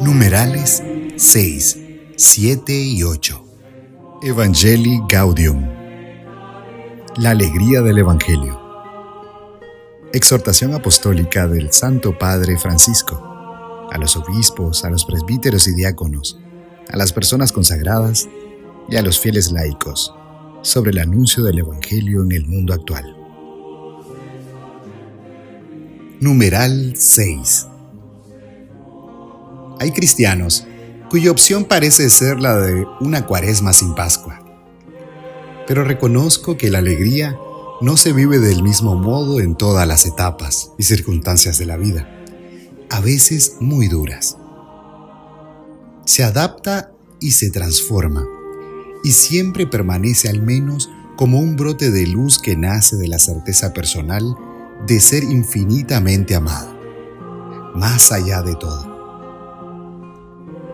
Numerales 6, 7 y 8. Evangelii Gaudium. La alegría del Evangelio. Exhortación apostólica del Santo Padre Francisco a los obispos, a los presbíteros y diáconos, a las personas consagradas y a los fieles laicos sobre el anuncio del Evangelio en el mundo actual. Numeral 6. Hay cristianos cuya opción parece ser la de una cuaresma sin Pascua. Pero reconozco que la alegría no se vive del mismo modo en todas las etapas y circunstancias de la vida, a veces muy duras. Se adapta y se transforma, y siempre permanece al menos como un brote de luz que nace de la certeza personal de ser infinitamente amado, más allá de todo.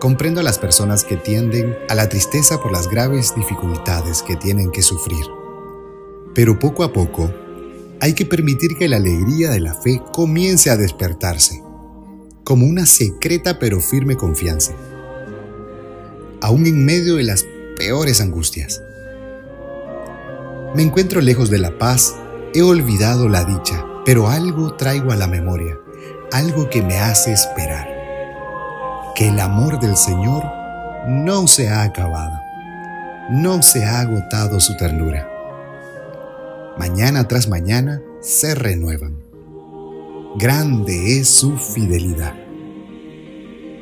Comprendo a las personas que tienden a la tristeza por las graves dificultades que tienen que sufrir. Pero poco a poco, hay que permitir que la alegría de la fe comience a despertarse, como una secreta pero firme confianza, aún en medio de las peores angustias. Me encuentro lejos de la paz, he olvidado la dicha, pero algo traigo a la memoria, algo que me hace esperar. Que el amor del Señor no se ha acabado, no se ha agotado su ternura. Mañana tras mañana se renuevan. Grande es su fidelidad.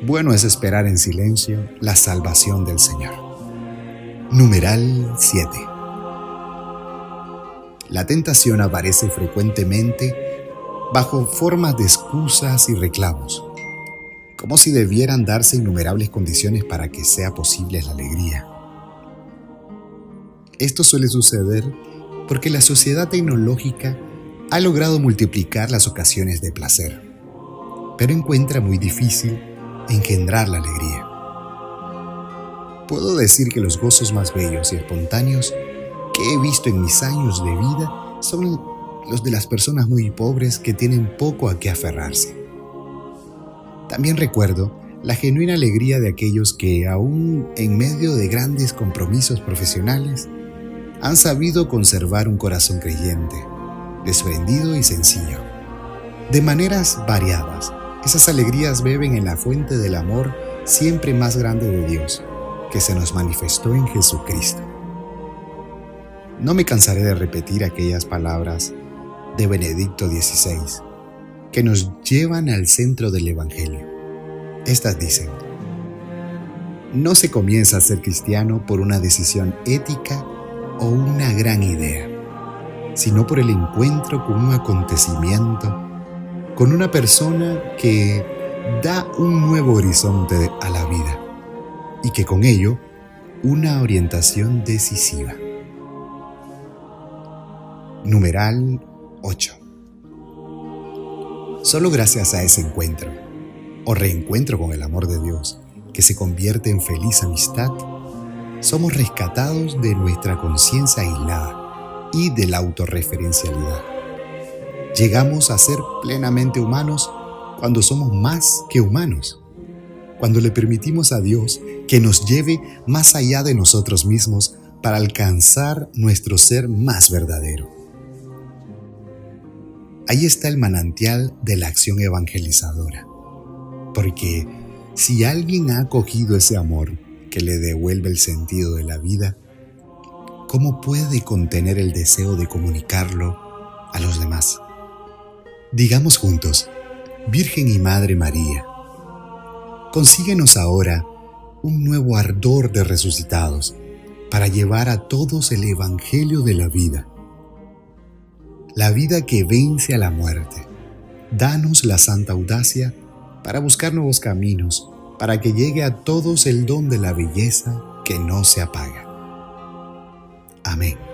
Bueno es esperar en silencio la salvación del Señor. Numeral 7. La tentación aparece frecuentemente bajo formas de excusas y reclamos, como si debieran darse innumerables condiciones para que sea posible la alegría. Esto suele suceder porque la sociedad tecnológica ha logrado multiplicar las ocasiones de placer, pero encuentra muy difícil engendrar la alegría. Puedo decir que los gozos más bellos y espontáneos que he visto en mis años de vida son los de las personas muy pobres que tienen poco a qué aferrarse. También recuerdo la genuina alegría de aquellos que, aún en medio de grandes compromisos profesionales, han sabido conservar un corazón creyente, desprendido y sencillo. De maneras variadas, esas alegrías beben en la fuente del amor siempre más grande de Dios, que se nos manifestó en Jesucristo. No me cansaré de repetir aquellas palabras de Benedicto XVI que nos llevan al centro del Evangelio. Estas dicen, no se comienza a ser cristiano por una decisión ética o una gran idea, sino por el encuentro con un acontecimiento, con una persona que da un nuevo horizonte a la vida y que con ello una orientación decisiva. Numeral 8. Solo gracias a ese encuentro o reencuentro con el amor de Dios, que se convierte en feliz amistad, somos rescatados de nuestra conciencia aislada y de la autorreferencialidad. Llegamos a ser plenamente humanos cuando somos más que humanos, cuando le permitimos a Dios que nos lleve más allá de nosotros mismos para alcanzar nuestro ser más verdadero. Ahí está el manantial de la acción evangelizadora. Porque si alguien ha acogido ese amor que le devuelve el sentido de la vida, ¿cómo puede contener el deseo de comunicarlo a los demás? Digamos juntos, Virgen y Madre María, consíguenos ahora un nuevo ardor de resucitados para llevar a todos el Evangelio de la vida la vida que vence a la muerte. Danos la santa audacia para buscar nuevos caminos, para que llegue a todos el don de la belleza que no se apaga. Amén.